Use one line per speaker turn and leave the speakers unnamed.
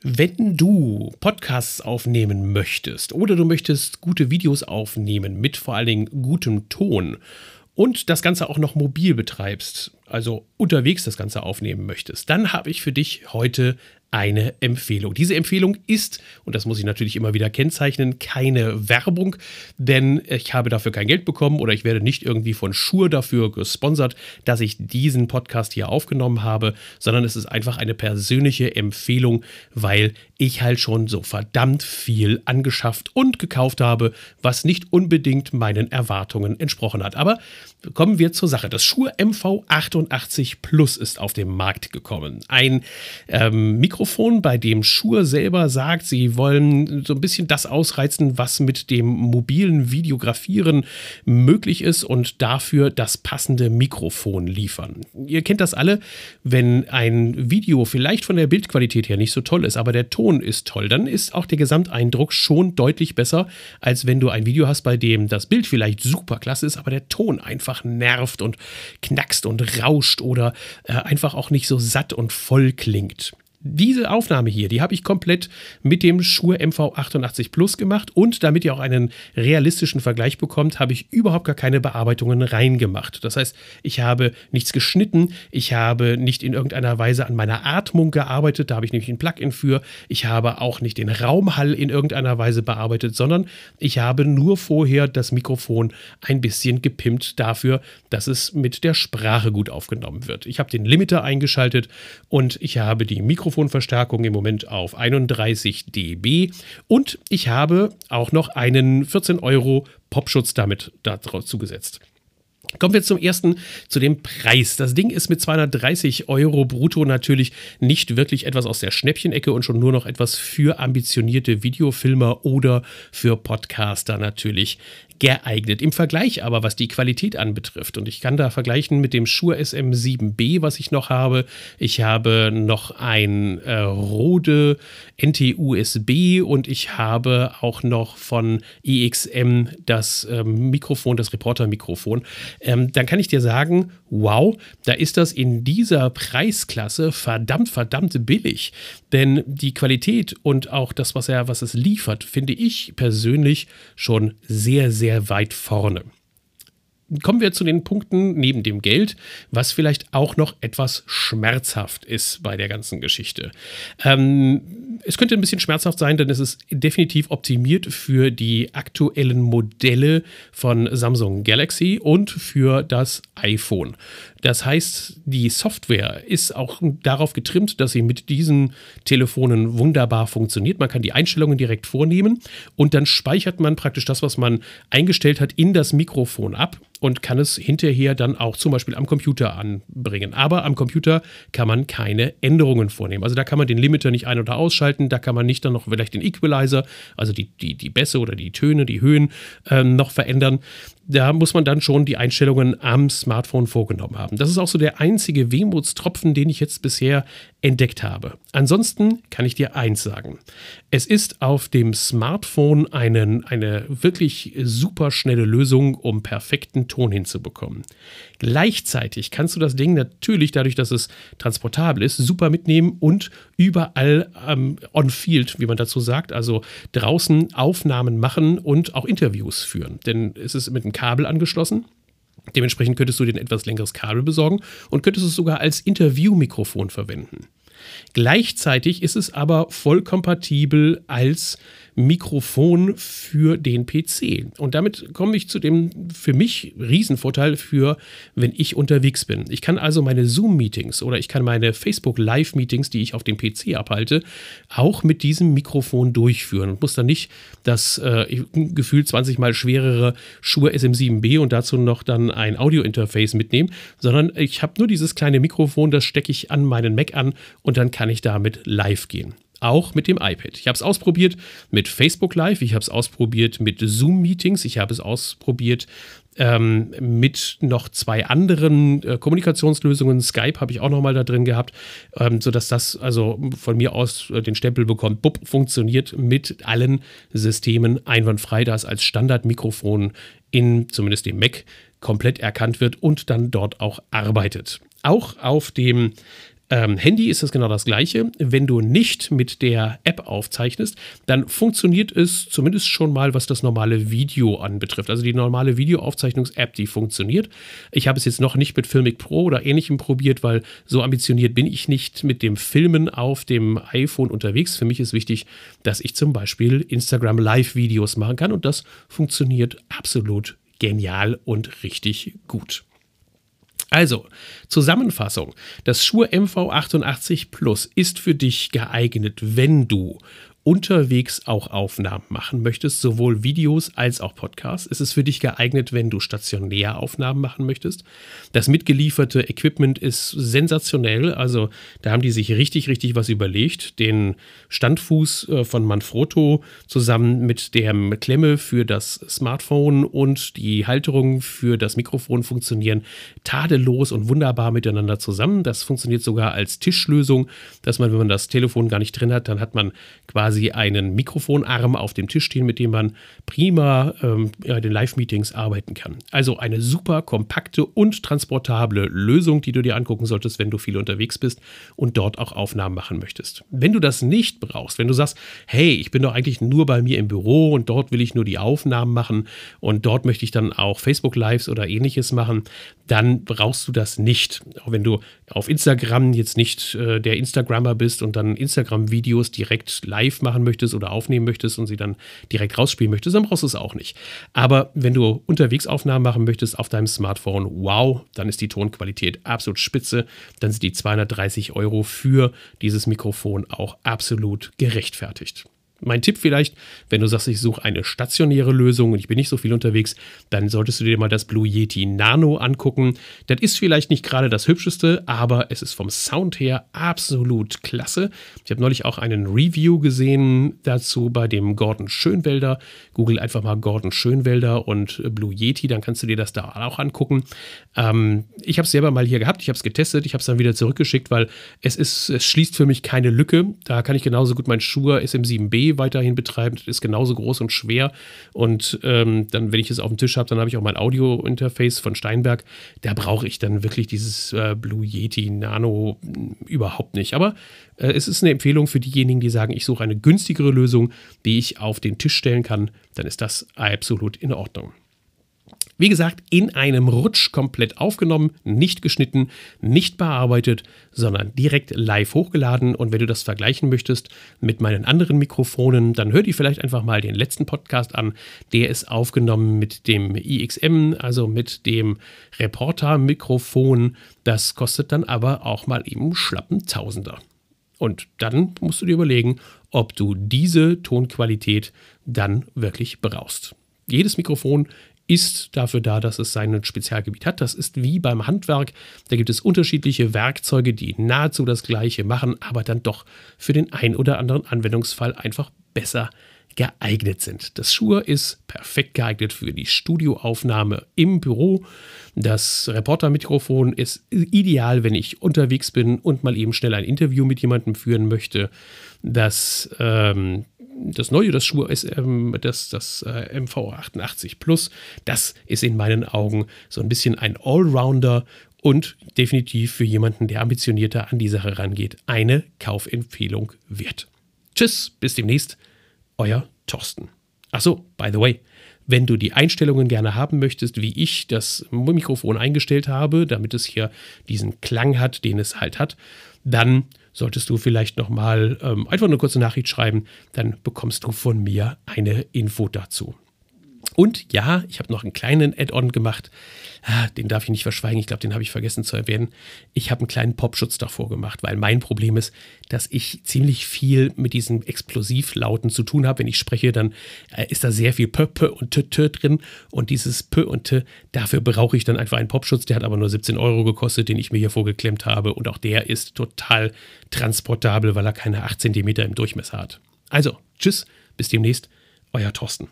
Wenn du Podcasts aufnehmen möchtest oder du möchtest gute Videos aufnehmen mit vor allen Dingen gutem Ton und das Ganze auch noch mobil betreibst, also unterwegs das Ganze aufnehmen möchtest, dann habe ich für dich heute eine Empfehlung. Diese Empfehlung ist, und das muss ich natürlich immer wieder kennzeichnen, keine Werbung, denn ich habe dafür kein Geld bekommen oder ich werde nicht irgendwie von Schur dafür gesponsert, dass ich diesen Podcast hier aufgenommen habe, sondern es ist einfach eine persönliche Empfehlung, weil ich halt schon so verdammt viel angeschafft und gekauft habe, was nicht unbedingt meinen Erwartungen entsprochen hat. Aber kommen wir zur Sache. Das Shure MV88 Plus ist auf den Markt gekommen. Ein ähm, Mikro Mikrofon, bei dem Shure selber sagt, sie wollen so ein bisschen das ausreizen, was mit dem mobilen Videografieren möglich ist und dafür das passende Mikrofon liefern. Ihr kennt das alle, wenn ein Video vielleicht von der Bildqualität her nicht so toll ist, aber der Ton ist toll, dann ist auch der Gesamteindruck schon deutlich besser, als wenn du ein Video hast, bei dem das Bild vielleicht super klasse ist, aber der Ton einfach nervt und knackst und rauscht oder äh, einfach auch nicht so satt und voll klingt diese Aufnahme hier, die habe ich komplett mit dem Shure MV88 Plus gemacht und damit ihr auch einen realistischen Vergleich bekommt, habe ich überhaupt gar keine Bearbeitungen reingemacht. Das heißt, ich habe nichts geschnitten, ich habe nicht in irgendeiner Weise an meiner Atmung gearbeitet, da habe ich nämlich ein Plugin für. Ich habe auch nicht den Raumhall in irgendeiner Weise bearbeitet, sondern ich habe nur vorher das Mikrofon ein bisschen gepimpt dafür, dass es mit der Sprache gut aufgenommen wird. Ich habe den Limiter eingeschaltet und ich habe die Mikrofon Mikrofonverstärkung im Moment auf 31 dB und ich habe auch noch einen 14 Euro Popschutz damit dazu gesetzt. Kommen wir zum ersten, zu dem Preis. Das Ding ist mit 230 Euro brutto natürlich nicht wirklich etwas aus der Schnäppchenecke und schon nur noch etwas für ambitionierte Videofilmer oder für Podcaster natürlich geeignet. Im Vergleich aber, was die Qualität anbetrifft, und ich kann da vergleichen mit dem Shure SM7B, was ich noch habe. Ich habe noch ein äh, Rode NT-USB und ich habe auch noch von EXM das ähm, Mikrofon, das Reporter-Mikrofon. Ähm, dann kann ich dir sagen, wow, da ist das in dieser Preisklasse verdammt, verdammt billig. Denn die Qualität und auch das, was er, was es liefert, finde ich persönlich schon sehr, sehr sehr weit vorne. Kommen wir zu den Punkten neben dem Geld, was vielleicht auch noch etwas schmerzhaft ist bei der ganzen Geschichte. Ähm, es könnte ein bisschen schmerzhaft sein, denn es ist definitiv optimiert für die aktuellen Modelle von Samsung Galaxy und für das iPhone. Das heißt, die Software ist auch darauf getrimmt, dass sie mit diesen Telefonen wunderbar funktioniert. Man kann die Einstellungen direkt vornehmen und dann speichert man praktisch das, was man eingestellt hat, in das Mikrofon ab und kann es hinterher dann auch zum Beispiel am Computer anbringen. Aber am Computer kann man keine Änderungen vornehmen. Also da kann man den Limiter nicht ein- oder ausschalten, da kann man nicht dann noch vielleicht den Equalizer, also die, die, die Bässe oder die Töne, die Höhen ähm, noch verändern da muss man dann schon die Einstellungen am Smartphone vorgenommen haben. Das ist auch so der einzige Wehmutstropfen, den ich jetzt bisher entdeckt habe. Ansonsten kann ich dir eins sagen. Es ist auf dem Smartphone einen, eine wirklich super schnelle Lösung, um perfekten Ton hinzubekommen. Gleichzeitig kannst du das Ding natürlich, dadurch, dass es transportabel ist, super mitnehmen und überall ähm, on-field, wie man dazu sagt, also draußen Aufnahmen machen und auch Interviews führen. Denn es ist mit einem Kabel angeschlossen. Dementsprechend könntest du dir ein etwas längeres Kabel besorgen und könntest es sogar als Interviewmikrofon verwenden. Gleichzeitig ist es aber voll kompatibel als Mikrofon für den PC. Und damit komme ich zu dem für mich Riesenvorteil für, wenn ich unterwegs bin. Ich kann also meine Zoom-Meetings oder ich kann meine Facebook Live-Meetings, die ich auf dem PC abhalte, auch mit diesem Mikrofon durchführen und muss dann nicht das äh, gefühlt 20 mal schwerere Shure SM7B und dazu noch dann ein Audio-Interface mitnehmen, sondern ich habe nur dieses kleine Mikrofon, das stecke ich an meinen Mac an und dann kann ich damit live gehen auch mit dem iPad. Ich habe es ausprobiert mit Facebook Live, ich habe es ausprobiert mit Zoom-Meetings, ich habe es ausprobiert ähm, mit noch zwei anderen äh, Kommunikationslösungen. Skype habe ich auch noch mal da drin gehabt, ähm, sodass das also von mir aus äh, den Stempel bekommt. Bub funktioniert mit allen Systemen einwandfrei, da es als Standardmikrofon in zumindest dem Mac komplett erkannt wird und dann dort auch arbeitet. Auch auf dem Ähm, Handy ist das genau das gleiche. Wenn du nicht mit der App aufzeichnest, dann funktioniert es zumindest schon mal, was das normale Video anbetrifft. Also die normale Videoaufzeichnungs-App, die funktioniert. Ich habe es jetzt noch nicht mit Filmic Pro oder ähnlichem probiert, weil so ambitioniert bin ich nicht mit dem Filmen auf dem iPhone unterwegs. Für mich ist wichtig, dass ich zum Beispiel Instagram Live-Videos machen kann und das funktioniert absolut genial und richtig gut. Also, Zusammenfassung. Das Shure MV88 Plus ist für dich geeignet, wenn du unterwegs auch Aufnahmen machen möchtest, sowohl Videos als auch Podcasts, ist es für dich geeignet, wenn du stationär Aufnahmen machen möchtest. Das mitgelieferte Equipment ist sensationell, also da haben die sich richtig, richtig was überlegt. Den Standfuß äh, von Manfrotto zusammen mit der Klemme für das Smartphone und die Halterung für das Mikrofon funktionieren tadellos und wunderbar miteinander zusammen. Das funktioniert sogar als Tischlösung, dass man, wenn man das Telefon gar nicht drin hat, dann hat man quasi quasi einen Mikrofonarm auf dem Tisch stehen, mit dem man prima ähm, in den Live-Meetings arbeiten kann. Also eine super kompakte und transportable Lösung, die du dir angucken solltest, wenn du viel unterwegs bist und dort auch Aufnahmen machen möchtest. Wenn du das nicht brauchst, wenn du sagst, hey, ich bin doch eigentlich nur bei mir im Büro und dort will ich nur die Aufnahmen machen und dort möchte ich dann auch Facebook Lives oder ähnliches machen, dann brauchst du das nicht. Auch wenn du auf Instagram jetzt nicht äh, der Instagrammer bist und dann Instagram-Videos direkt live machen möchtest oder aufnehmen möchtest und sie dann direkt rausspielen möchtest, dann brauchst du es auch nicht. Aber wenn du unterwegs Aufnahmen machen möchtest auf deinem Smartphone, wow, dann ist die Tonqualität absolut spitze. Dann sind die 230 Euro für dieses Mikrofon auch absolut gerechtfertigt. Mein Tipp vielleicht, wenn du sagst, ich suche eine stationäre Lösung und ich bin nicht so viel unterwegs, dann solltest du dir mal das Blue Yeti Nano angucken. Das ist vielleicht nicht gerade das hübscheste, aber es ist vom Sound her absolut klasse. Ich habe neulich auch einen Review gesehen dazu bei dem Gordon Schönwelder. Google einfach mal Gordon Schönwelder und Blue Yeti, dann kannst du dir das da auch angucken. Ähm, ich habe es selber mal hier gehabt, ich habe es getestet, ich habe es dann wieder zurückgeschickt, weil es ist, es schließt für mich keine Lücke. Da kann ich genauso gut mein Schuhe SM7B weiterhin betreiben. Das ist genauso groß und schwer. Und ähm, dann, wenn ich es auf dem Tisch habe, dann habe ich auch mein Audio-Interface von Steinberg. Da brauche ich dann wirklich dieses äh, Blue Yeti Nano hm, überhaupt nicht. Aber äh, es ist eine Empfehlung für diejenigen, die sagen, ich suche eine günstigere Lösung, die ich auf den Tisch stellen kann. Dann ist das absolut in Ordnung. Wie gesagt, in einem Rutsch komplett aufgenommen, nicht geschnitten, nicht bearbeitet, sondern direkt live hochgeladen. Und wenn du das vergleichen möchtest mit meinen anderen Mikrofonen, dann hör dir vielleicht einfach mal den letzten Podcast an. Der ist aufgenommen mit dem IXM, also mit dem Reporter-Mikrofon. Das kostet dann aber auch mal eben schlappen Tausender. Und dann musst du dir überlegen, ob du diese Tonqualität dann wirklich brauchst. Jedes Mikrofon ist dafür da, dass es sein Spezialgebiet hat. Das ist wie beim Handwerk. Da gibt es unterschiedliche Werkzeuge, die nahezu das gleiche machen, aber dann doch für den ein oder anderen Anwendungsfall einfach besser geeignet sind. Das Shure ist perfekt geeignet für die Studioaufnahme im Büro. Das Reportermikrofon ist ideal, wenn ich unterwegs bin und mal eben schnell ein Interview mit jemandem führen möchte. Das ähm, das neue, das Schuhe das, das äh, MV88 Plus. Das ist in meinen Augen so ein bisschen ein Allrounder und definitiv für jemanden, der ambitionierter an die Sache rangeht, eine Kaufempfehlung wert. Tschüss, bis demnächst, euer Thorsten. Achso, by the way, wenn du die Einstellungen gerne haben möchtest, wie ich das Mikrofon eingestellt habe, damit es hier diesen Klang hat, den es halt hat, dann solltest du vielleicht nochmal ähm, einfach eine kurze Nachricht schreiben, dann bekommst du von mir eine Info dazu. Und ja, ich habe noch einen kleinen Add-on gemacht. Ah, den darf ich nicht verschweigen. Ich glaube, den habe ich vergessen zu erwähnen. Ich habe einen kleinen Popschutz davor gemacht, weil mein Problem ist, dass ich ziemlich viel mit diesen Explosivlauten zu tun habe. Wenn ich spreche, dann äh, ist da sehr viel P, P und T, T drin. Und dieses P und T, dafür brauche ich dann einfach einen Popschutz. Der hat aber nur 17 Euro gekostet, den ich mir hier vorgeklemmt habe. Und auch der ist total transportabel, weil er keine 8 cm im Durchmesser hat. Also, tschüss, bis demnächst, euer Thorsten.